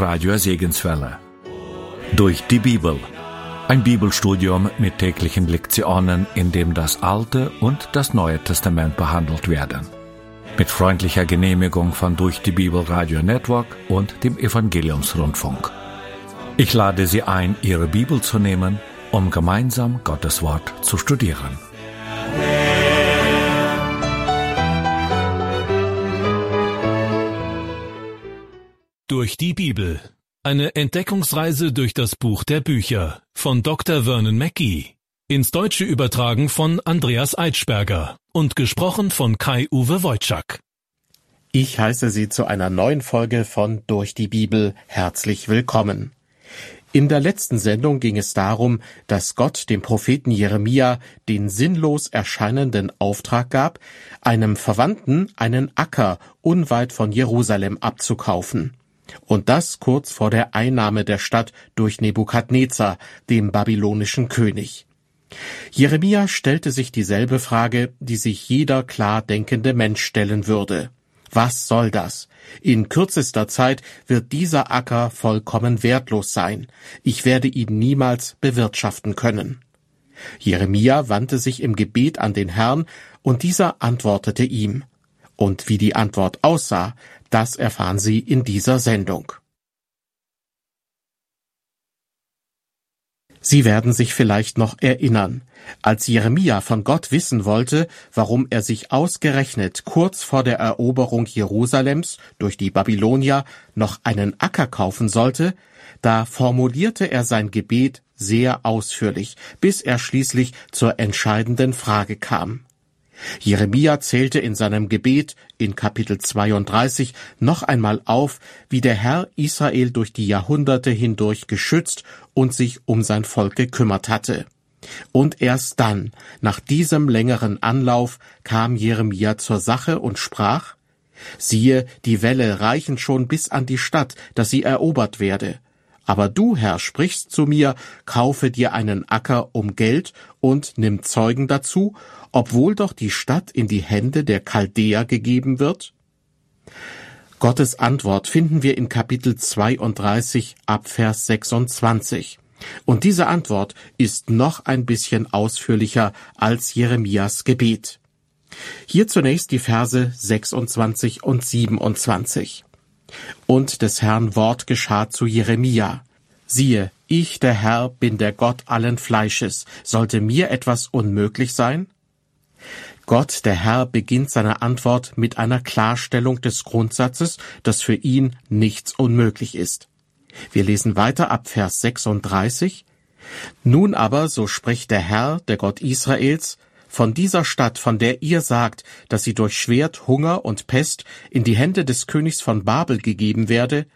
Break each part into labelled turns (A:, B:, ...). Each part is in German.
A: Radio Segenswelle. Durch die Bibel. Ein Bibelstudium mit täglichen Lektionen, in dem das Alte und das Neue Testament behandelt werden. Mit freundlicher Genehmigung von Durch die Bibel Radio Network und dem Evangeliumsrundfunk. Ich lade Sie ein, Ihre Bibel zu nehmen, um gemeinsam Gottes Wort zu studieren.
B: Durch die Bibel. Eine Entdeckungsreise durch das Buch der Bücher von Dr. Vernon Mackey. Ins Deutsche übertragen von Andreas Eitschberger und gesprochen von Kai-Uwe Wojczak.
C: Ich heiße Sie zu einer neuen Folge von Durch die Bibel herzlich willkommen. In der letzten Sendung ging es darum, dass Gott dem Propheten Jeremia den sinnlos erscheinenden Auftrag gab, einem Verwandten einen Acker unweit von Jerusalem abzukaufen. Und das kurz vor der Einnahme der Stadt durch Nebukadnezar, dem babylonischen König. Jeremia stellte sich dieselbe Frage, die sich jeder klar denkende Mensch stellen würde. Was soll das? In kürzester Zeit wird dieser Acker vollkommen wertlos sein. Ich werde ihn niemals bewirtschaften können. Jeremia wandte sich im Gebet an den Herrn, und dieser antwortete ihm. Und wie die Antwort aussah, das erfahren Sie in dieser Sendung. Sie werden sich vielleicht noch erinnern, als Jeremia von Gott wissen wollte, warum er sich ausgerechnet kurz vor der Eroberung Jerusalems durch die Babylonier noch einen Acker kaufen sollte, da formulierte er sein Gebet sehr ausführlich, bis er schließlich zur entscheidenden Frage kam. Jeremia zählte in seinem Gebet in Kapitel 32 noch einmal auf, wie der Herr Israel durch die Jahrhunderte hindurch geschützt und sich um sein Volk gekümmert hatte. Und erst dann, nach diesem längeren Anlauf, kam Jeremia zur Sache und sprach, Siehe, die Wälle reichen schon bis an die Stadt, dass sie erobert werde. Aber du, Herr, sprichst zu mir, kaufe dir einen Acker um Geld und nimm Zeugen dazu obwohl doch die Stadt in die Hände der Chaldäer gegeben wird? Gottes Antwort finden wir in Kapitel 32 ab Vers 26. Und diese Antwort ist noch ein bisschen ausführlicher als Jeremias Gebet. Hier zunächst die Verse 26 und 27. Und des Herrn Wort geschah zu Jeremia. Siehe, ich, der Herr, bin der Gott allen Fleisches. Sollte mir etwas unmöglich sein? Gott, der Herr, beginnt seine Antwort mit einer Klarstellung des Grundsatzes, dass für ihn nichts unmöglich ist. Wir lesen weiter ab Vers 36. Nun aber, so spricht der Herr, der Gott Israels, von dieser Stadt, von der ihr sagt, dass sie durch Schwert, Hunger und Pest in die Hände des Königs von Babel gegeben werde,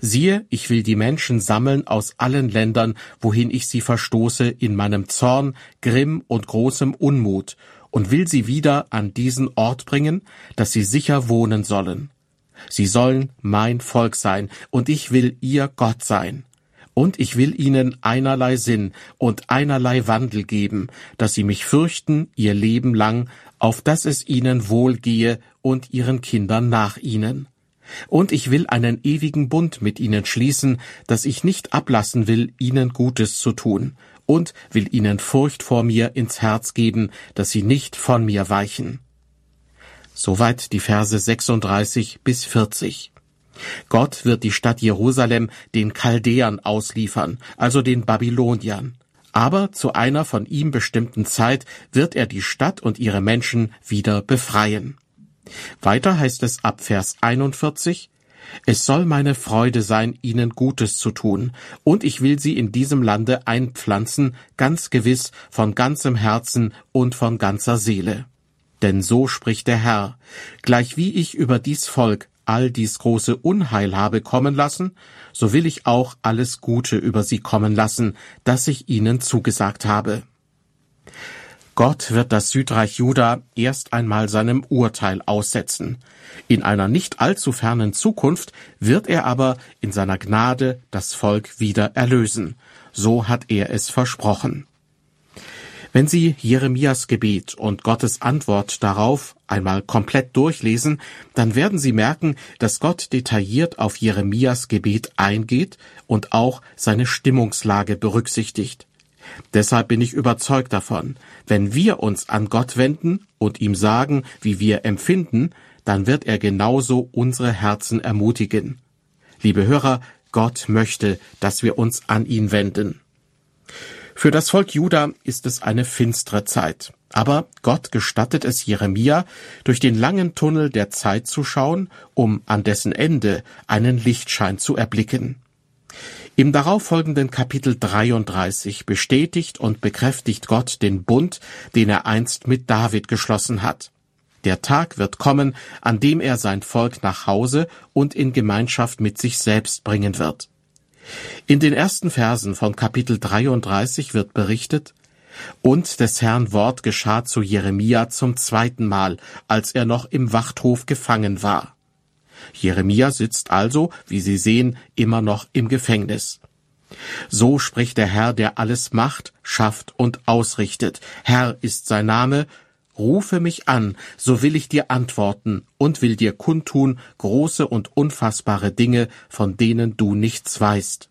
C: siehe, ich will die Menschen sammeln aus allen Ländern, wohin ich sie verstoße, in meinem Zorn, Grimm und großem Unmut, und will sie wieder an diesen Ort bringen, dass sie sicher wohnen sollen. Sie sollen mein Volk sein, und ich will ihr Gott sein. Und ich will ihnen einerlei Sinn und einerlei Wandel geben, dass sie mich fürchten ihr Leben lang, auf dass es ihnen wohlgehe und ihren Kindern nach ihnen. Und ich will einen ewigen Bund mit ihnen schließen, dass ich nicht ablassen will, ihnen Gutes zu tun, und will ihnen Furcht vor mir ins Herz geben, dass sie nicht von mir weichen. Soweit die Verse 36 bis 40. Gott wird die Stadt Jerusalem den Chaldäern ausliefern, also den Babyloniern. Aber zu einer von ihm bestimmten Zeit wird er die Stadt und ihre Menschen wieder befreien. Weiter heißt es ab Vers 41, es soll meine Freude sein, ihnen Gutes zu tun, und ich will sie in diesem Lande einpflanzen, ganz gewiss, von ganzem Herzen und von ganzer Seele. Denn so spricht der Herr, gleichwie ich über dies Volk all dies große Unheil habe kommen lassen, so will ich auch alles Gute über sie kommen lassen, das ich ihnen zugesagt habe. Gott wird das Südreich Juda erst einmal seinem Urteil aussetzen. In einer nicht allzu fernen Zukunft wird er aber in seiner Gnade das Volk wieder erlösen. So hat er es versprochen. Wenn Sie Jeremias Gebet und Gottes Antwort darauf einmal komplett durchlesen, dann werden Sie merken, dass Gott detailliert auf Jeremias Gebet eingeht und auch seine Stimmungslage berücksichtigt. Deshalb bin ich überzeugt davon, wenn wir uns an Gott wenden und ihm sagen, wie wir empfinden, dann wird er genauso unsere Herzen ermutigen. Liebe Hörer, Gott möchte, dass wir uns an ihn wenden. Für das Volk Juda ist es eine finstere Zeit. Aber Gott gestattet es Jeremia, durch den langen Tunnel der Zeit zu schauen, um an dessen Ende einen Lichtschein zu erblicken. Im darauffolgenden Kapitel 33 bestätigt und bekräftigt Gott den Bund, den er einst mit David geschlossen hat. Der Tag wird kommen, an dem er sein Volk nach Hause und in Gemeinschaft mit sich selbst bringen wird. In den ersten Versen von Kapitel 33 wird berichtet, und des Herrn Wort geschah zu Jeremia zum zweiten Mal, als er noch im Wachthof gefangen war. Jeremia sitzt also, wie Sie sehen, immer noch im Gefängnis. So spricht der Herr, der alles macht, schafft und ausrichtet. Herr ist sein Name. Rufe mich an, so will ich dir antworten und will dir kundtun große und unfassbare Dinge, von denen du nichts weißt.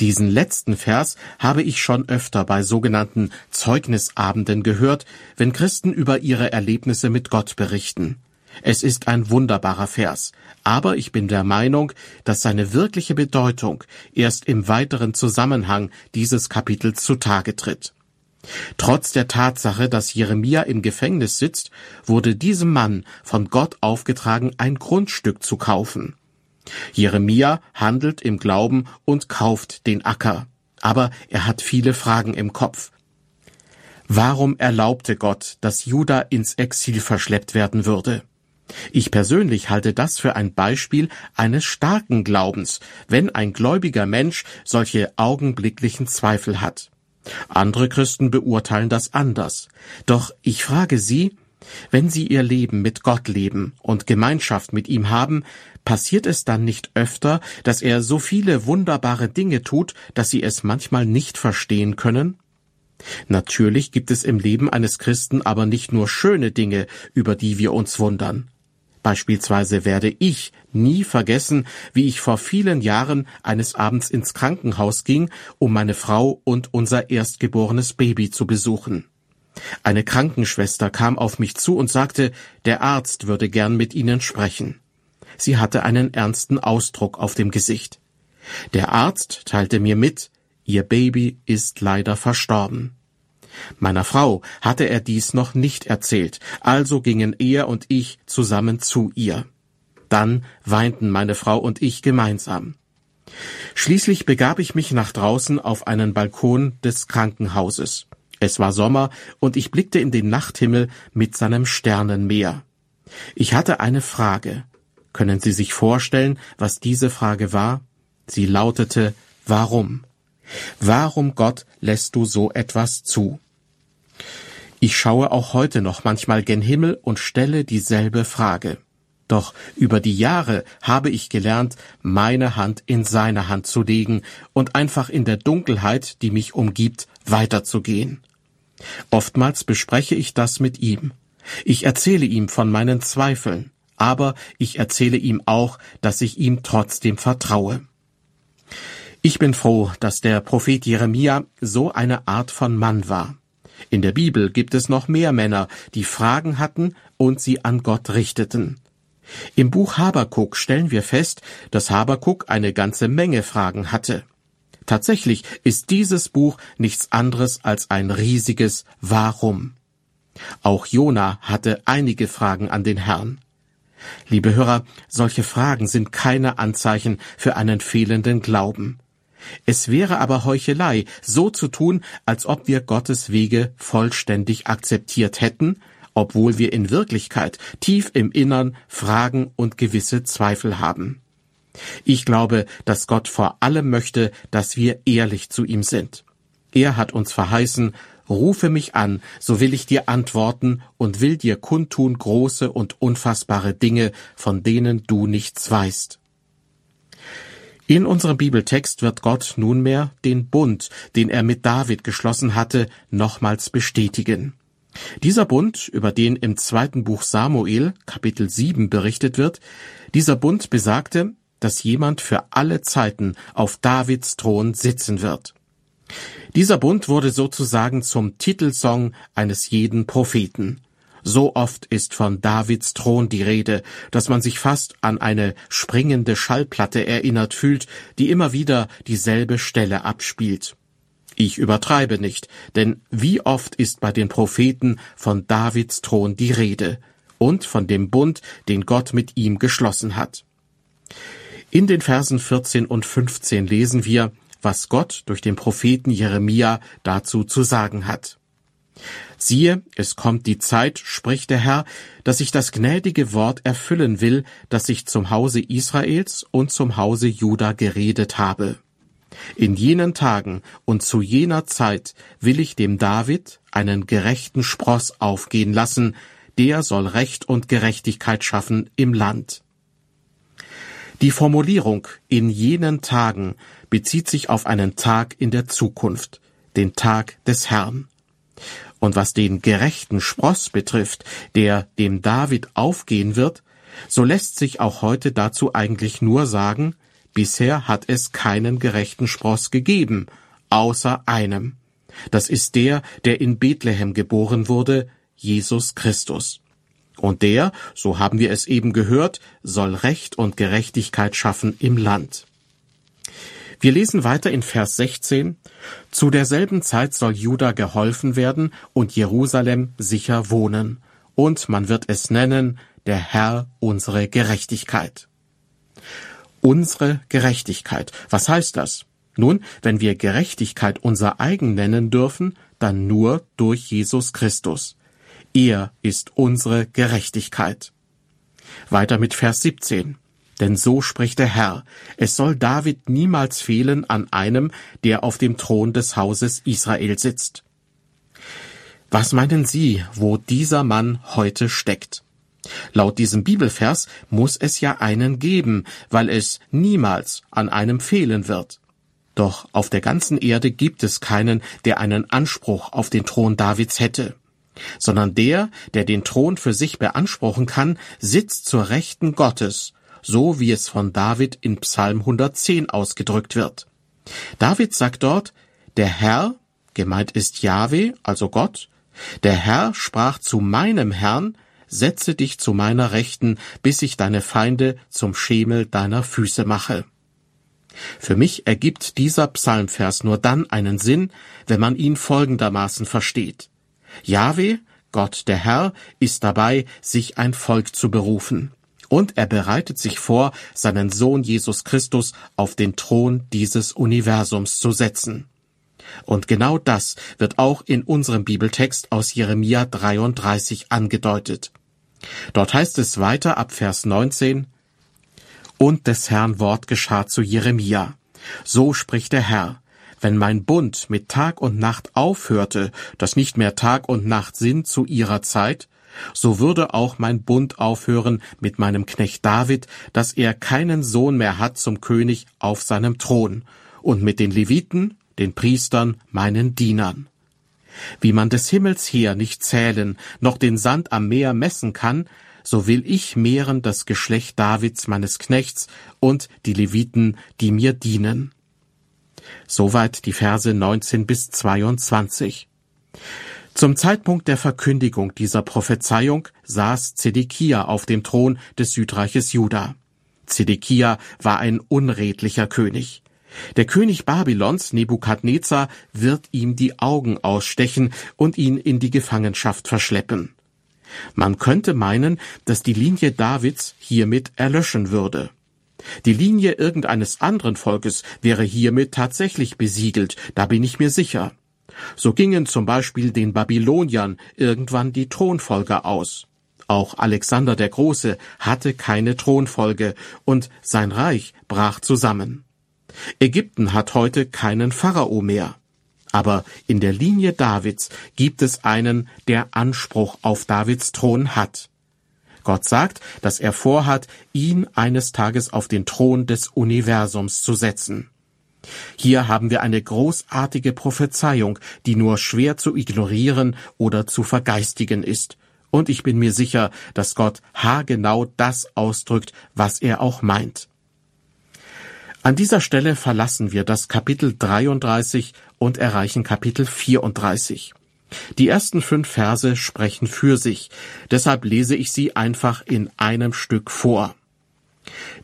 C: Diesen letzten Vers habe ich schon öfter bei sogenannten Zeugnisabenden gehört, wenn Christen über ihre Erlebnisse mit Gott berichten. Es ist ein wunderbarer Vers, aber ich bin der Meinung, dass seine wirkliche Bedeutung erst im weiteren Zusammenhang dieses Kapitels zutage tritt. Trotz der Tatsache, dass Jeremia im Gefängnis sitzt, wurde diesem Mann von Gott aufgetragen, ein Grundstück zu kaufen. Jeremia handelt im Glauben und kauft den Acker. Aber er hat viele Fragen im Kopf. Warum erlaubte Gott, dass Juda ins Exil verschleppt werden würde? Ich persönlich halte das für ein Beispiel eines starken Glaubens, wenn ein gläubiger Mensch solche augenblicklichen Zweifel hat. Andere Christen beurteilen das anders. Doch ich frage Sie, wenn Sie Ihr Leben mit Gott leben und Gemeinschaft mit ihm haben, passiert es dann nicht öfter, dass er so viele wunderbare Dinge tut, dass Sie es manchmal nicht verstehen können? Natürlich gibt es im Leben eines Christen aber nicht nur schöne Dinge, über die wir uns wundern. Beispielsweise werde ich nie vergessen, wie ich vor vielen Jahren eines Abends ins Krankenhaus ging, um meine Frau und unser erstgeborenes Baby zu besuchen. Eine Krankenschwester kam auf mich zu und sagte, der Arzt würde gern mit Ihnen sprechen. Sie hatte einen ernsten Ausdruck auf dem Gesicht. Der Arzt teilte mir mit, Ihr Baby ist leider verstorben. Meiner Frau hatte er dies noch nicht erzählt, also gingen er und ich zusammen zu ihr. Dann weinten meine Frau und ich gemeinsam. Schließlich begab ich mich nach draußen auf einen Balkon des Krankenhauses. Es war Sommer und ich blickte in den Nachthimmel mit seinem Sternenmeer. Ich hatte eine Frage. Können Sie sich vorstellen, was diese Frage war? Sie lautete Warum? Warum, Gott, lässt du so etwas zu? Ich schaue auch heute noch manchmal gen Himmel und stelle dieselbe Frage. Doch über die Jahre habe ich gelernt, meine Hand in seine Hand zu legen und einfach in der Dunkelheit, die mich umgibt, weiterzugehen. Oftmals bespreche ich das mit ihm. Ich erzähle ihm von meinen Zweifeln, aber ich erzähle ihm auch, dass ich ihm trotzdem vertraue. Ich bin froh, dass der Prophet Jeremia so eine Art von Mann war. In der Bibel gibt es noch mehr Männer, die Fragen hatten und sie an Gott richteten. Im Buch Habakuk stellen wir fest, dass Habakuk eine ganze Menge Fragen hatte. Tatsächlich ist dieses Buch nichts anderes als ein riesiges Warum. Auch Jona hatte einige Fragen an den Herrn. Liebe Hörer, solche Fragen sind keine Anzeichen für einen fehlenden Glauben. Es wäre aber Heuchelei, so zu tun, als ob wir Gottes Wege vollständig akzeptiert hätten, obwohl wir in Wirklichkeit tief im Innern Fragen und gewisse Zweifel haben. Ich glaube, dass Gott vor allem möchte, dass wir ehrlich zu ihm sind. Er hat uns verheißen, Rufe mich an, so will ich dir antworten und will dir kundtun große und unfassbare Dinge, von denen du nichts weißt. In unserem Bibeltext wird Gott nunmehr den Bund, den er mit David geschlossen hatte, nochmals bestätigen. Dieser Bund, über den im zweiten Buch Samuel, Kapitel 7 berichtet wird, dieser Bund besagte, dass jemand für alle Zeiten auf Davids Thron sitzen wird. Dieser Bund wurde sozusagen zum Titelsong eines jeden Propheten. So oft ist von Davids Thron die Rede, dass man sich fast an eine springende Schallplatte erinnert fühlt, die immer wieder dieselbe Stelle abspielt. Ich übertreibe nicht, denn wie oft ist bei den Propheten von Davids Thron die Rede und von dem Bund, den Gott mit ihm geschlossen hat. In den Versen 14 und 15 lesen wir, was Gott durch den Propheten Jeremia dazu zu sagen hat. Siehe, es kommt die Zeit, spricht der Herr, dass ich das gnädige Wort erfüllen will, das ich zum Hause Israels und zum Hause Juda geredet habe. In jenen Tagen und zu jener Zeit will ich dem David einen gerechten Spross aufgehen lassen, der soll Recht und Gerechtigkeit schaffen im Land. Die Formulierung in jenen Tagen bezieht sich auf einen Tag in der Zukunft, den Tag des Herrn. Und was den gerechten Spross betrifft, der dem David aufgehen wird, so lässt sich auch heute dazu eigentlich nur sagen, bisher hat es keinen gerechten Spross gegeben, außer einem. Das ist der, der in Bethlehem geboren wurde, Jesus Christus. Und der, so haben wir es eben gehört, soll Recht und Gerechtigkeit schaffen im Land. Wir lesen weiter in Vers 16. Zu derselben Zeit soll Juda geholfen werden und Jerusalem sicher wohnen. Und man wird es nennen, der Herr unsere Gerechtigkeit. Unsere Gerechtigkeit. Was heißt das? Nun, wenn wir Gerechtigkeit unser eigen nennen dürfen, dann nur durch Jesus Christus. Er ist unsere Gerechtigkeit. Weiter mit Vers 17. Denn so spricht der Herr, es soll David niemals fehlen an einem, der auf dem Thron des Hauses Israel sitzt. Was meinen Sie, wo dieser Mann heute steckt? Laut diesem Bibelvers muss es ja einen geben, weil es niemals an einem fehlen wird. Doch auf der ganzen Erde gibt es keinen, der einen Anspruch auf den Thron Davids hätte, sondern der, der den Thron für sich beanspruchen kann, sitzt zur Rechten Gottes so wie es von David in Psalm 110 ausgedrückt wird. David sagt dort, der Herr, gemeint ist Jahwe, also Gott, der Herr sprach zu meinem Herrn, setze dich zu meiner Rechten, bis ich deine Feinde zum Schemel deiner Füße mache. Für mich ergibt dieser Psalmvers nur dann einen Sinn, wenn man ihn folgendermaßen versteht. Jahwe, Gott der Herr, ist dabei, sich ein Volk zu berufen und er bereitet sich vor, seinen Sohn Jesus Christus auf den Thron dieses Universums zu setzen. Und genau das wird auch in unserem Bibeltext aus Jeremia 33 angedeutet. Dort heißt es weiter ab Vers 19, Und des Herrn Wort geschah zu Jeremia. So spricht der Herr, wenn mein Bund mit Tag und Nacht aufhörte, dass nicht mehr Tag und Nacht sind zu ihrer Zeit, so würde auch mein Bund aufhören mit meinem Knecht David, dass er keinen Sohn mehr hat zum König auf seinem Thron, und mit den Leviten, den Priestern, meinen Dienern. Wie man des Himmels her nicht zählen, noch den Sand am Meer messen kann, so will ich mehren das Geschlecht Davids meines Knechts und die Leviten, die mir dienen. Soweit die Verse 19 bis 22. Zum Zeitpunkt der Verkündigung dieser Prophezeiung saß Zedekia auf dem Thron des Südreiches Juda. Zedekia war ein unredlicher König. Der König Babylons, Nebukadnezar, wird ihm die Augen ausstechen und ihn in die Gefangenschaft verschleppen. Man könnte meinen, dass die Linie Davids hiermit erlöschen würde. Die Linie irgendeines anderen Volkes wäre hiermit tatsächlich besiegelt, da bin ich mir sicher. So gingen zum Beispiel den Babyloniern irgendwann die Thronfolger aus. Auch Alexander der Große hatte keine Thronfolge und sein Reich brach zusammen. Ägypten hat heute keinen Pharao mehr. Aber in der Linie Davids gibt es einen, der Anspruch auf Davids Thron hat. Gott sagt, dass er vorhat, ihn eines Tages auf den Thron des Universums zu setzen. Hier haben wir eine großartige Prophezeiung, die nur schwer zu ignorieren oder zu vergeistigen ist. Und ich bin mir sicher, dass Gott haargenau das ausdrückt, was er auch meint. An dieser Stelle verlassen wir das Kapitel 33 und erreichen Kapitel 34. Die ersten fünf Verse sprechen für sich, deshalb lese ich sie einfach in einem Stück vor.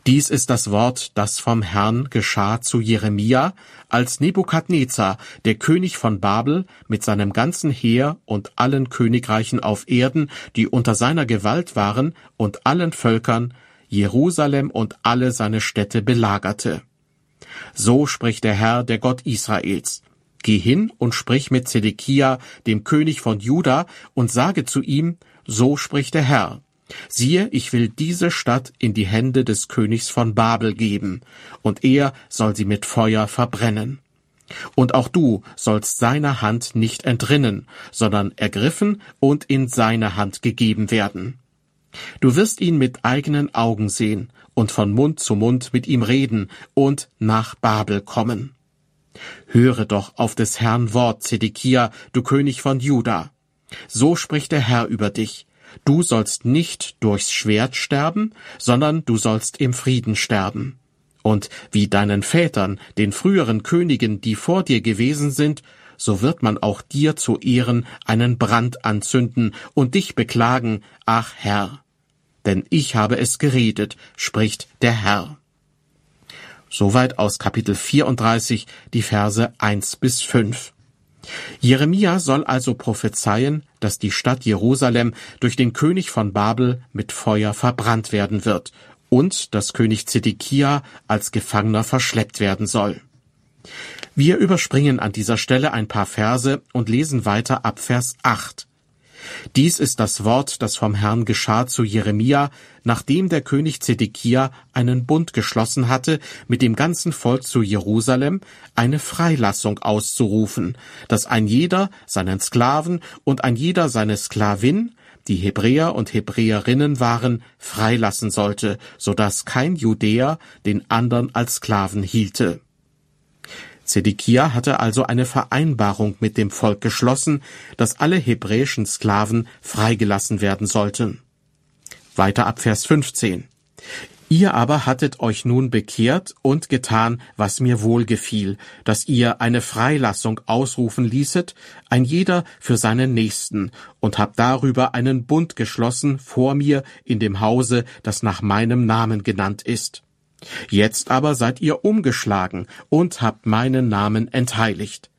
C: Dies ist das Wort, das vom Herrn geschah zu Jeremia, als Nebukadnezar, der König von Babel, mit seinem ganzen Heer und allen Königreichen auf Erden, die unter seiner Gewalt waren, und allen Völkern, Jerusalem und alle seine Städte belagerte. So spricht der Herr, der Gott Israels. Geh hin und sprich mit Zedekia, dem König von Juda, und sage zu ihm, so spricht der Herr. Siehe, ich will diese Stadt in die Hände des Königs von Babel geben, und er soll sie mit Feuer verbrennen. Und auch du sollst seiner Hand nicht entrinnen, sondern ergriffen und in seine Hand gegeben werden. Du wirst ihn mit eigenen Augen sehen und von Mund zu Mund mit ihm reden und nach Babel kommen. Höre doch auf des Herrn Wort, Zedekia, du König von Juda. So spricht der Herr über dich. Du sollst nicht durchs Schwert sterben, sondern du sollst im Frieden sterben. Und wie deinen Vätern, den früheren Königen, die vor dir gewesen sind, so wird man auch dir zu Ehren einen Brand anzünden und dich beklagen, ach Herr. Denn ich habe es geredet, spricht der Herr. Soweit aus Kapitel 34, die Verse 1 bis 5. Jeremia soll also prophezeien, dass die Stadt Jerusalem durch den König von Babel mit Feuer verbrannt werden wird und dass König Zedekia als Gefangener verschleppt werden soll. Wir überspringen an dieser Stelle ein paar Verse und lesen weiter ab Vers 8. Dies ist das Wort, das vom Herrn geschah zu Jeremia, nachdem der König Zedekia einen Bund geschlossen hatte, mit dem ganzen Volk zu Jerusalem eine Freilassung auszurufen, dass ein jeder seinen Sklaven und ein jeder seine Sklavin, die Hebräer und Hebräerinnen waren, freilassen sollte, so dass kein Judäer den andern als Sklaven hielte. Zedekia hatte also eine Vereinbarung mit dem Volk geschlossen, dass alle hebräischen Sklaven freigelassen werden sollten. Weiter ab Vers 15. Ihr aber hattet euch nun bekehrt und getan, was mir wohlgefiel, dass ihr eine Freilassung ausrufen ließet, ein jeder für seinen Nächsten, und habt darüber einen Bund geschlossen vor mir in dem Hause, das nach meinem Namen genannt ist. Jetzt aber seid ihr umgeschlagen und habt meinen Namen entheiligt.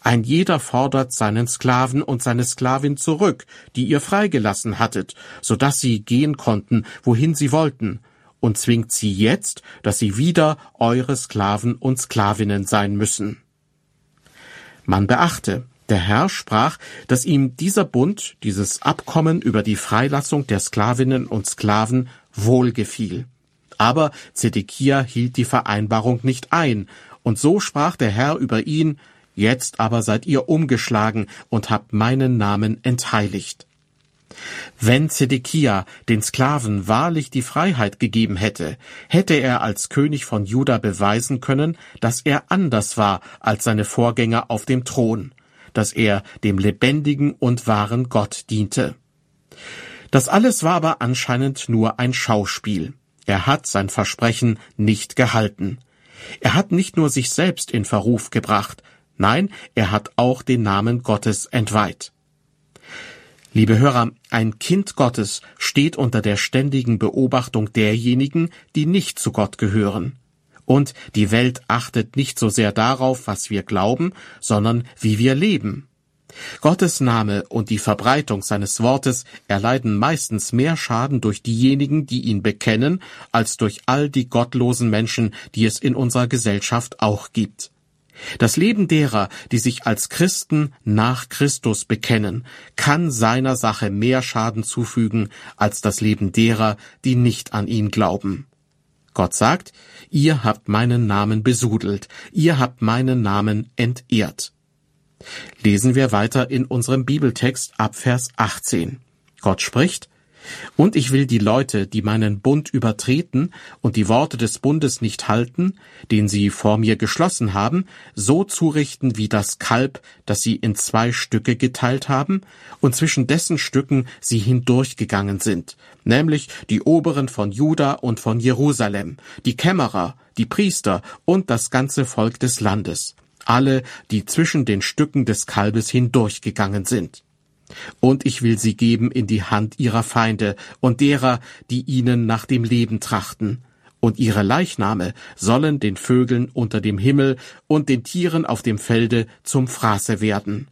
C: Ein jeder fordert seinen Sklaven und seine Sklavin zurück, die ihr freigelassen hattet, so dass sie gehen konnten, wohin sie wollten, und zwingt sie jetzt, dass sie wieder eure Sklaven und Sklavinnen sein müssen. Man beachte, der Herr sprach, dass ihm dieser Bund, dieses Abkommen über die Freilassung der Sklavinnen und Sklaven wohlgefiel. Aber Zedekia hielt die Vereinbarung nicht ein, und so sprach der Herr über ihn, Jetzt aber seid ihr umgeschlagen und habt meinen Namen entheiligt. Wenn Zedekia den Sklaven wahrlich die Freiheit gegeben hätte, hätte er als König von Juda beweisen können, dass er anders war als seine Vorgänger auf dem Thron, dass er dem lebendigen und wahren Gott diente. Das alles war aber anscheinend nur ein Schauspiel. Er hat sein Versprechen nicht gehalten. Er hat nicht nur sich selbst in Verruf gebracht, nein, er hat auch den Namen Gottes entweiht. Liebe Hörer, ein Kind Gottes steht unter der ständigen Beobachtung derjenigen, die nicht zu Gott gehören. Und die Welt achtet nicht so sehr darauf, was wir glauben, sondern wie wir leben. Gottes Name und die Verbreitung seines Wortes erleiden meistens mehr Schaden durch diejenigen, die ihn bekennen, als durch all die gottlosen Menschen, die es in unserer Gesellschaft auch gibt. Das Leben derer, die sich als Christen nach Christus bekennen, kann seiner Sache mehr Schaden zufügen als das Leben derer, die nicht an ihn glauben. Gott sagt, ihr habt meinen Namen besudelt, ihr habt meinen Namen entehrt. Lesen wir weiter in unserem Bibeltext ab Vers 18. Gott spricht, Und ich will die Leute, die meinen Bund übertreten und die Worte des Bundes nicht halten, den sie vor mir geschlossen haben, so zurichten wie das Kalb, das sie in zwei Stücke geteilt haben und zwischen dessen Stücken sie hindurchgegangen sind, nämlich die Oberen von Juda und von Jerusalem, die Kämmerer, die Priester und das ganze Volk des Landes, alle, die zwischen den Stücken des Kalbes hindurchgegangen sind und ich will sie geben in die Hand ihrer Feinde und derer, die ihnen nach dem Leben trachten. Und ihre Leichname sollen den Vögeln unter dem Himmel und den Tieren auf dem Felde zum Fraße werden.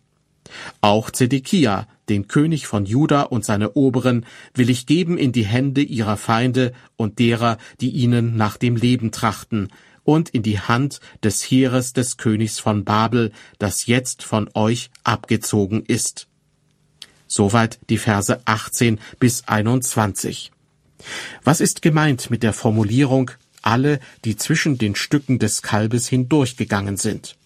C: Auch Zedekia, den König von Juda und seine Oberen, will ich geben in die Hände ihrer Feinde und derer, die ihnen nach dem Leben trachten, und in die Hand des Heeres des Königs von Babel, das jetzt von euch abgezogen ist. Soweit die Verse 18 bis 21. Was ist gemeint mit der Formulierung alle, die zwischen den Stücken des Kalbes hindurchgegangen sind?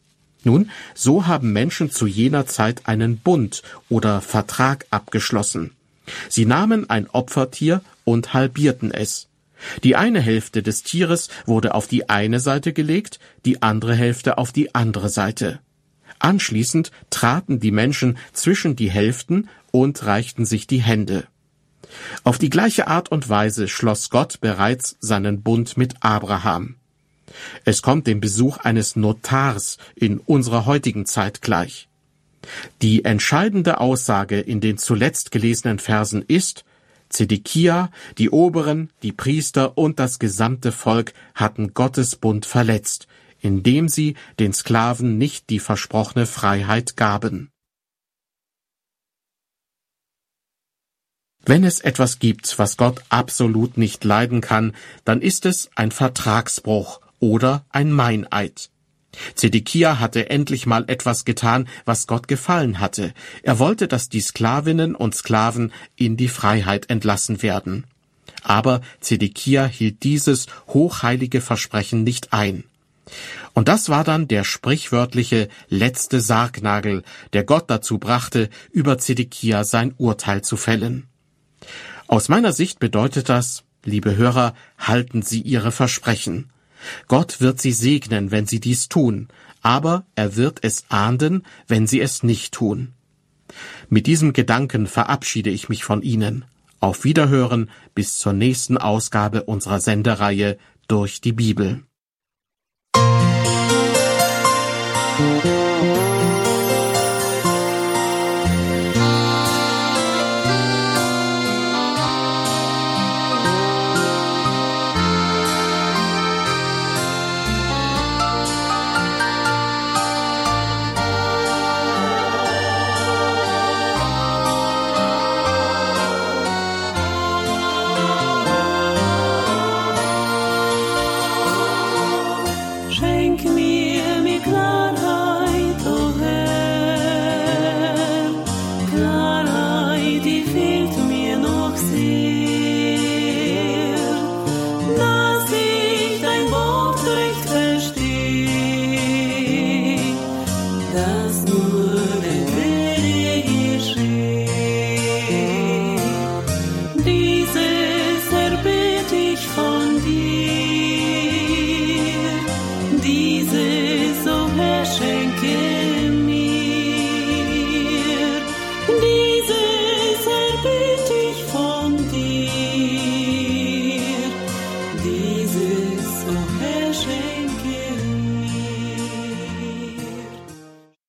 C: Nun, so haben Menschen zu jener Zeit einen Bund oder Vertrag abgeschlossen. Sie nahmen ein Opfertier und halbierten es. Die eine Hälfte des Tieres wurde auf die eine Seite gelegt, die andere Hälfte auf die andere Seite. Anschließend traten die Menschen zwischen die Hälften und reichten sich die Hände. Auf die gleiche Art und Weise schloss Gott bereits seinen Bund mit Abraham. Es kommt dem Besuch eines Notars in unserer heutigen Zeit gleich. Die entscheidende Aussage in den zuletzt gelesenen Versen ist, Zedekia, die Oberen, die Priester und das gesamte Volk hatten Gottes Bund verletzt, indem sie den Sklaven nicht die versprochene Freiheit gaben. Wenn es etwas gibt, was Gott absolut nicht leiden kann, dann ist es ein Vertragsbruch oder ein Meineid. Zedekia hatte endlich mal etwas getan, was Gott gefallen hatte. Er wollte, dass die Sklavinnen und Sklaven in die Freiheit entlassen werden. Aber Zedekia hielt dieses hochheilige Versprechen nicht ein. Und das war dann der sprichwörtliche letzte Sargnagel, der Gott dazu brachte, über Zedekia sein Urteil zu fällen. Aus meiner Sicht bedeutet das, liebe Hörer, halten Sie Ihre Versprechen. Gott wird Sie segnen, wenn Sie dies tun, aber er wird es ahnden, wenn Sie es nicht tun. Mit diesem Gedanken verabschiede ich mich von Ihnen. Auf Wiederhören bis zur nächsten Ausgabe unserer Sendereihe durch die Bibel.